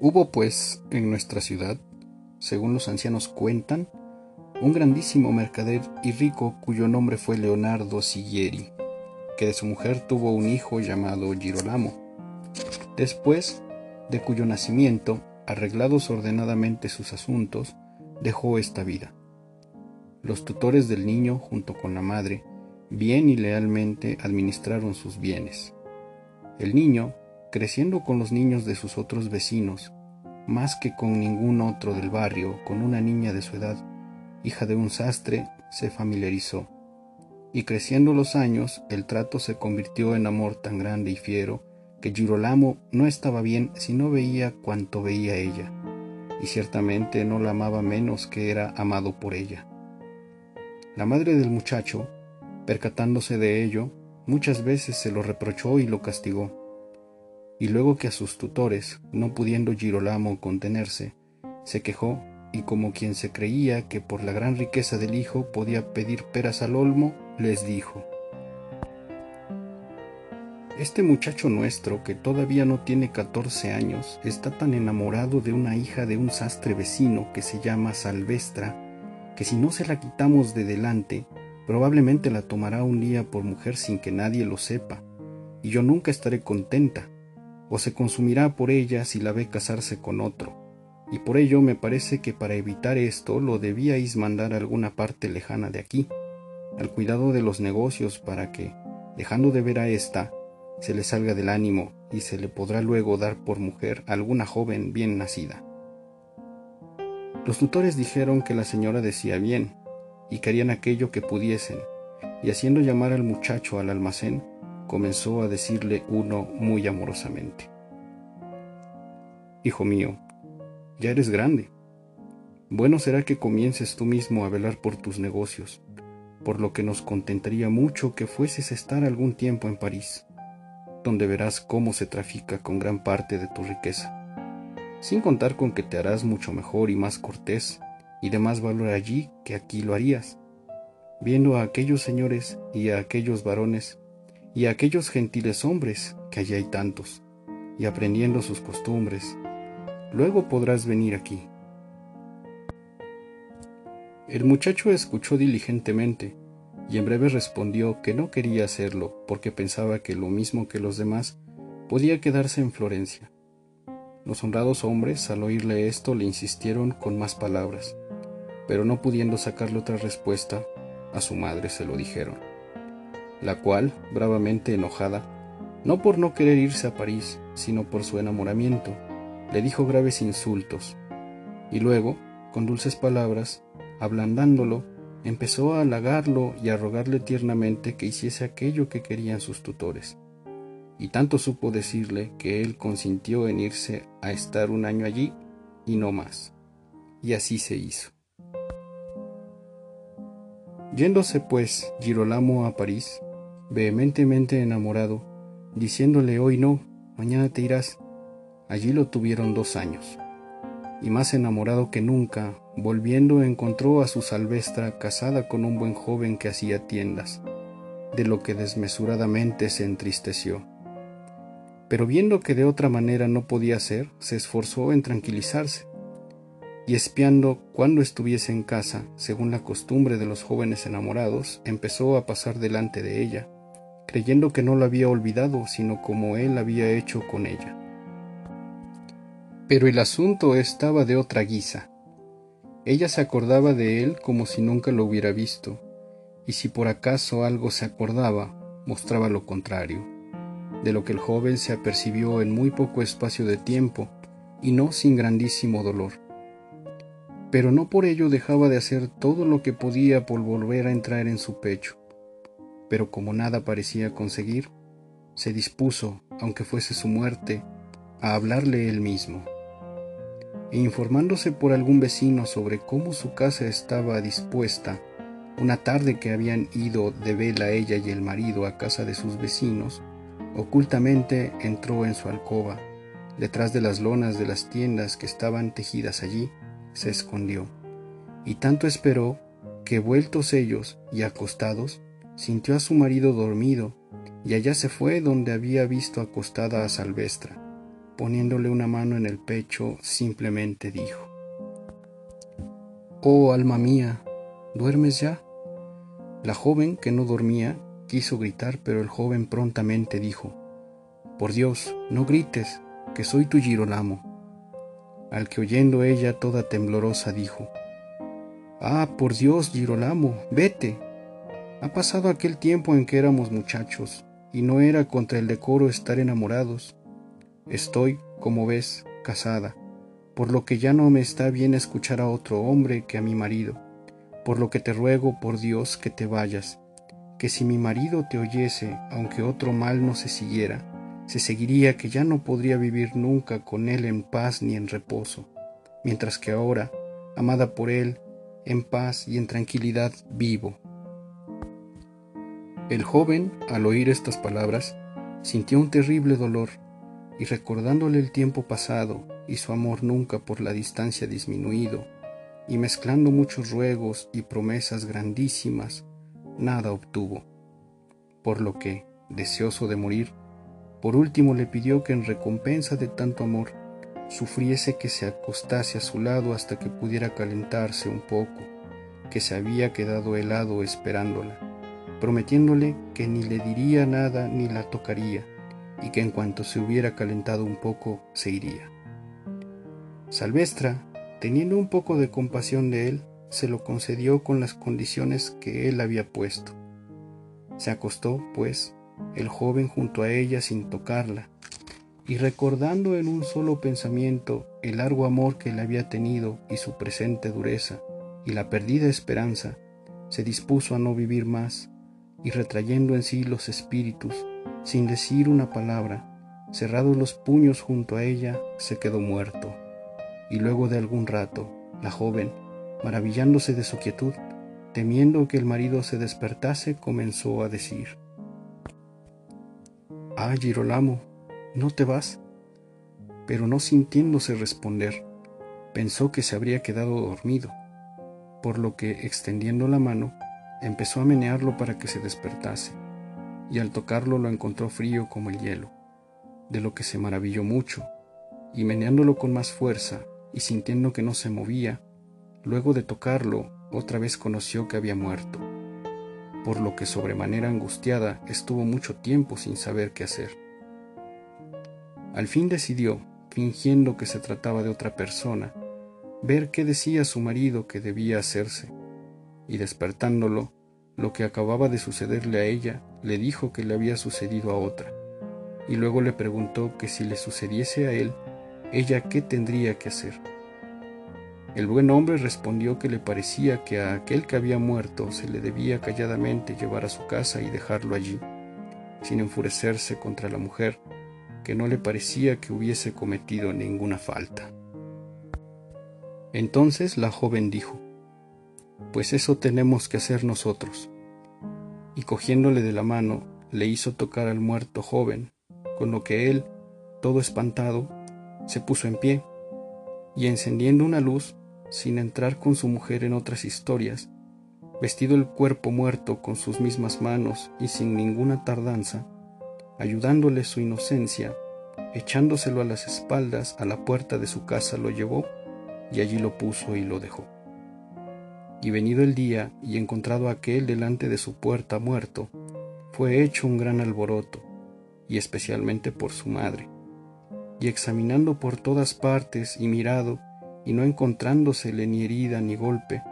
Hubo, pues, en nuestra ciudad, según los ancianos cuentan, un grandísimo mercader y rico cuyo nombre fue Leonardo Sigieri, que de su mujer tuvo un hijo llamado Girolamo. Después de cuyo nacimiento, arreglados ordenadamente sus asuntos, dejó esta vida. Los tutores del niño, junto con la madre, bien y lealmente administraron sus bienes. El niño, creciendo con los niños de sus otros vecinos, más que con ningún otro del barrio, con una niña de su edad, hija de un sastre, se familiarizó. Y creciendo los años, el trato se convirtió en amor tan grande y fiero que Girolamo no estaba bien si no veía cuanto veía ella, y ciertamente no la amaba menos que era amado por ella. La madre del muchacho, percatándose de ello, muchas veces se lo reprochó y lo castigó. Y luego que a sus tutores, no pudiendo Girolamo contenerse, se quejó y como quien se creía que por la gran riqueza del hijo podía pedir peras al olmo, les dijo, Este muchacho nuestro, que todavía no tiene catorce años, está tan enamorado de una hija de un sastre vecino que se llama Salvestra, que si no se la quitamos de delante, probablemente la tomará un día por mujer sin que nadie lo sepa, y yo nunca estaré contenta, o se consumirá por ella si la ve casarse con otro, y por ello me parece que para evitar esto lo debíais mandar a alguna parte lejana de aquí, al cuidado de los negocios para que, dejando de ver a ésta, se le salga del ánimo y se le podrá luego dar por mujer a alguna joven bien nacida. Los tutores dijeron que la señora decía bien, y querían aquello que pudiesen, y haciendo llamar al muchacho al almacén, comenzó a decirle uno muy amorosamente. Hijo mío, ya eres grande. Bueno será que comiences tú mismo a velar por tus negocios, por lo que nos contentaría mucho que fueses a estar algún tiempo en París, donde verás cómo se trafica con gran parte de tu riqueza, sin contar con que te harás mucho mejor y más cortés y de más valor allí que aquí lo harías, viendo a aquellos señores y a aquellos varones y a aquellos gentiles hombres, que allí hay tantos, y aprendiendo sus costumbres. Luego podrás venir aquí. El muchacho escuchó diligentemente, y en breve respondió que no quería hacerlo porque pensaba que lo mismo que los demás podía quedarse en Florencia. Los honrados hombres al oírle esto le insistieron con más palabras, pero no pudiendo sacarle otra respuesta, a su madre se lo dijeron la cual, bravamente enojada, no por no querer irse a París, sino por su enamoramiento, le dijo graves insultos, y luego, con dulces palabras, ablandándolo, empezó a halagarlo y a rogarle tiernamente que hiciese aquello que querían sus tutores. Y tanto supo decirle que él consintió en irse a estar un año allí y no más. Y así se hizo. Yéndose pues Girolamo a París, vehementemente enamorado, diciéndole hoy no, mañana te irás. Allí lo tuvieron dos años. Y más enamorado que nunca, volviendo encontró a su salvestra casada con un buen joven que hacía tiendas, de lo que desmesuradamente se entristeció. Pero viendo que de otra manera no podía ser, se esforzó en tranquilizarse, y espiando cuando estuviese en casa, según la costumbre de los jóvenes enamorados, empezó a pasar delante de ella, creyendo que no la había olvidado, sino como él había hecho con ella. Pero el asunto estaba de otra guisa. Ella se acordaba de él como si nunca lo hubiera visto, y si por acaso algo se acordaba, mostraba lo contrario, de lo que el joven se apercibió en muy poco espacio de tiempo, y no sin grandísimo dolor. Pero no por ello dejaba de hacer todo lo que podía por volver a entrar en su pecho pero como nada parecía conseguir, se dispuso, aunque fuese su muerte, a hablarle él mismo. E informándose por algún vecino sobre cómo su casa estaba dispuesta, una tarde que habían ido de vela ella y el marido a casa de sus vecinos, ocultamente entró en su alcoba, detrás de las lonas de las tiendas que estaban tejidas allí, se escondió, y tanto esperó que vueltos ellos y acostados, sintió a su marido dormido, y allá se fue donde había visto acostada a Salvestra, poniéndole una mano en el pecho, simplemente dijo, Oh alma mía, ¿duermes ya? La joven, que no dormía, quiso gritar, pero el joven prontamente dijo, Por Dios, no grites, que soy tu Girolamo. Al que oyendo ella toda temblorosa dijo, Ah, por Dios, Girolamo, vete. Ha pasado aquel tiempo en que éramos muchachos, y no era contra el decoro estar enamorados. Estoy, como ves, casada, por lo que ya no me está bien escuchar a otro hombre que a mi marido por lo que te ruego por Dios que te vayas, que si mi marido te oyese, aunque otro mal no se siguiera, se seguiría que ya no podría vivir nunca con él en paz ni en reposo, mientras que ahora, amada por él, en paz y en tranquilidad vivo. El joven, al oír estas palabras, sintió un terrible dolor, y recordándole el tiempo pasado y su amor nunca por la distancia disminuido, y mezclando muchos ruegos y promesas grandísimas, nada obtuvo. Por lo que, deseoso de morir, por último le pidió que en recompensa de tanto amor, sufriese que se acostase a su lado hasta que pudiera calentarse un poco, que se había quedado helado esperándola, prometiéndole que ni le diría nada ni la tocaría, y que en cuanto se hubiera calentado un poco se iría. Salvestra, Teniendo un poco de compasión de él, se lo concedió con las condiciones que él había puesto. Se acostó, pues, el joven junto a ella sin tocarla, y recordando en un solo pensamiento el largo amor que le había tenido y su presente dureza y la perdida esperanza, se dispuso a no vivir más, y retrayendo en sí los espíritus, sin decir una palabra, cerrados los puños junto a ella, se quedó muerto y luego de algún rato, la joven, maravillándose de su quietud, temiendo que el marido se despertase, comenzó a decir, Ah, Girolamo, ¿no te vas? Pero no sintiéndose responder, pensó que se habría quedado dormido, por lo que, extendiendo la mano, empezó a menearlo para que se despertase, y al tocarlo lo encontró frío como el hielo, de lo que se maravilló mucho, y meneándolo con más fuerza, y sintiendo que no se movía, luego de tocarlo, otra vez conoció que había muerto, por lo que sobremanera angustiada estuvo mucho tiempo sin saber qué hacer. Al fin decidió, fingiendo que se trataba de otra persona, ver qué decía su marido que debía hacerse, y despertándolo, lo que acababa de sucederle a ella, le dijo que le había sucedido a otra, y luego le preguntó que si le sucediese a él, ella qué tendría que hacer. El buen hombre respondió que le parecía que a aquel que había muerto se le debía calladamente llevar a su casa y dejarlo allí, sin enfurecerse contra la mujer, que no le parecía que hubiese cometido ninguna falta. Entonces la joven dijo, Pues eso tenemos que hacer nosotros. Y cogiéndole de la mano, le hizo tocar al muerto joven, con lo que él, todo espantado, se puso en pie y encendiendo una luz, sin entrar con su mujer en otras historias, vestido el cuerpo muerto con sus mismas manos y sin ninguna tardanza, ayudándole su inocencia, echándoselo a las espaldas a la puerta de su casa lo llevó y allí lo puso y lo dejó. Y venido el día y encontrado aquel delante de su puerta muerto, fue hecho un gran alboroto, y especialmente por su madre y examinando por todas partes y mirado, y no encontrándosele ni herida ni golpe,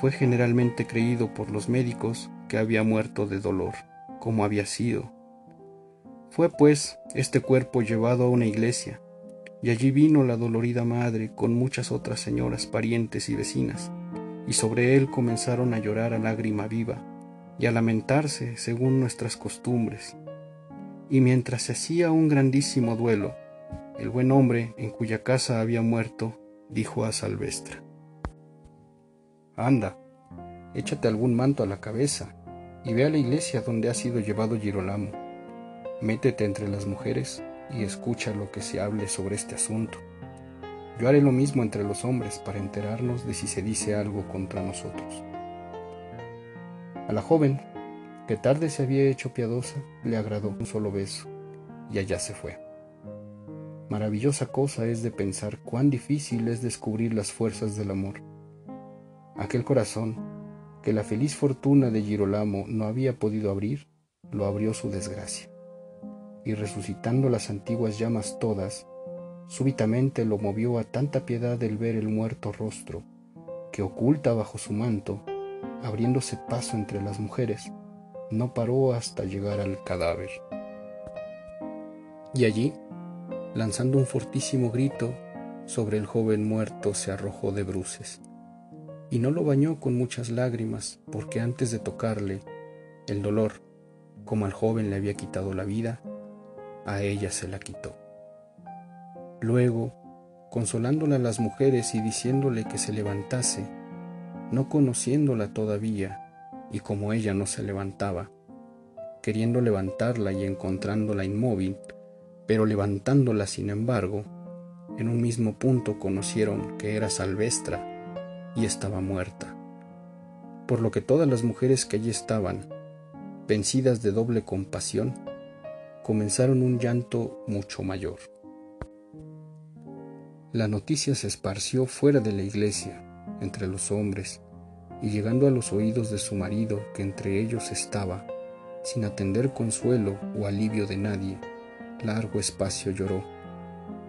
fue generalmente creído por los médicos que había muerto de dolor, como había sido. Fue pues este cuerpo llevado a una iglesia, y allí vino la dolorida madre con muchas otras señoras, parientes y vecinas, y sobre él comenzaron a llorar a lágrima viva, y a lamentarse según nuestras costumbres. Y mientras se hacía un grandísimo duelo, el buen hombre en cuya casa había muerto dijo a Salvestra, Anda, échate algún manto a la cabeza y ve a la iglesia donde ha sido llevado Girolamo. Métete entre las mujeres y escucha lo que se hable sobre este asunto. Yo haré lo mismo entre los hombres para enterarnos de si se dice algo contra nosotros. A la joven, que tarde se había hecho piadosa, le agradó un solo beso y allá se fue. Maravillosa cosa es de pensar cuán difícil es descubrir las fuerzas del amor. Aquel corazón que la feliz fortuna de Girolamo no había podido abrir, lo abrió su desgracia. Y resucitando las antiguas llamas todas, súbitamente lo movió a tanta piedad el ver el muerto rostro, que oculta bajo su manto, abriéndose paso entre las mujeres, no paró hasta llegar al cadáver. Y allí, lanzando un fortísimo grito, sobre el joven muerto se arrojó de bruces, y no lo bañó con muchas lágrimas, porque antes de tocarle, el dolor, como al joven le había quitado la vida, a ella se la quitó. Luego, consolándola a las mujeres y diciéndole que se levantase, no conociéndola todavía, y como ella no se levantaba, queriendo levantarla y encontrándola inmóvil, pero levantándola sin embargo, en un mismo punto conocieron que era Salvestra y estaba muerta. Por lo que todas las mujeres que allí estaban, vencidas de doble compasión, comenzaron un llanto mucho mayor. La noticia se esparció fuera de la iglesia, entre los hombres, y llegando a los oídos de su marido, que entre ellos estaba, sin atender consuelo o alivio de nadie, largo espacio lloró,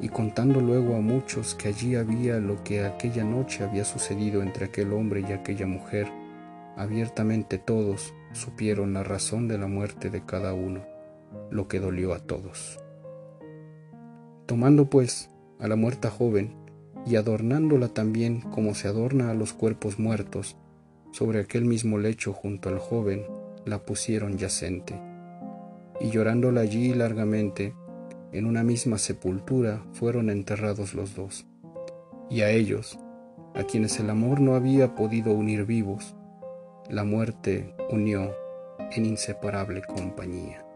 y contando luego a muchos que allí había lo que aquella noche había sucedido entre aquel hombre y aquella mujer, abiertamente todos supieron la razón de la muerte de cada uno, lo que dolió a todos. Tomando pues a la muerta joven y adornándola también como se adorna a los cuerpos muertos, sobre aquel mismo lecho junto al joven la pusieron yacente y llorándola allí largamente, en una misma sepultura fueron enterrados los dos. Y a ellos, a quienes el amor no había podido unir vivos, la muerte unió en inseparable compañía.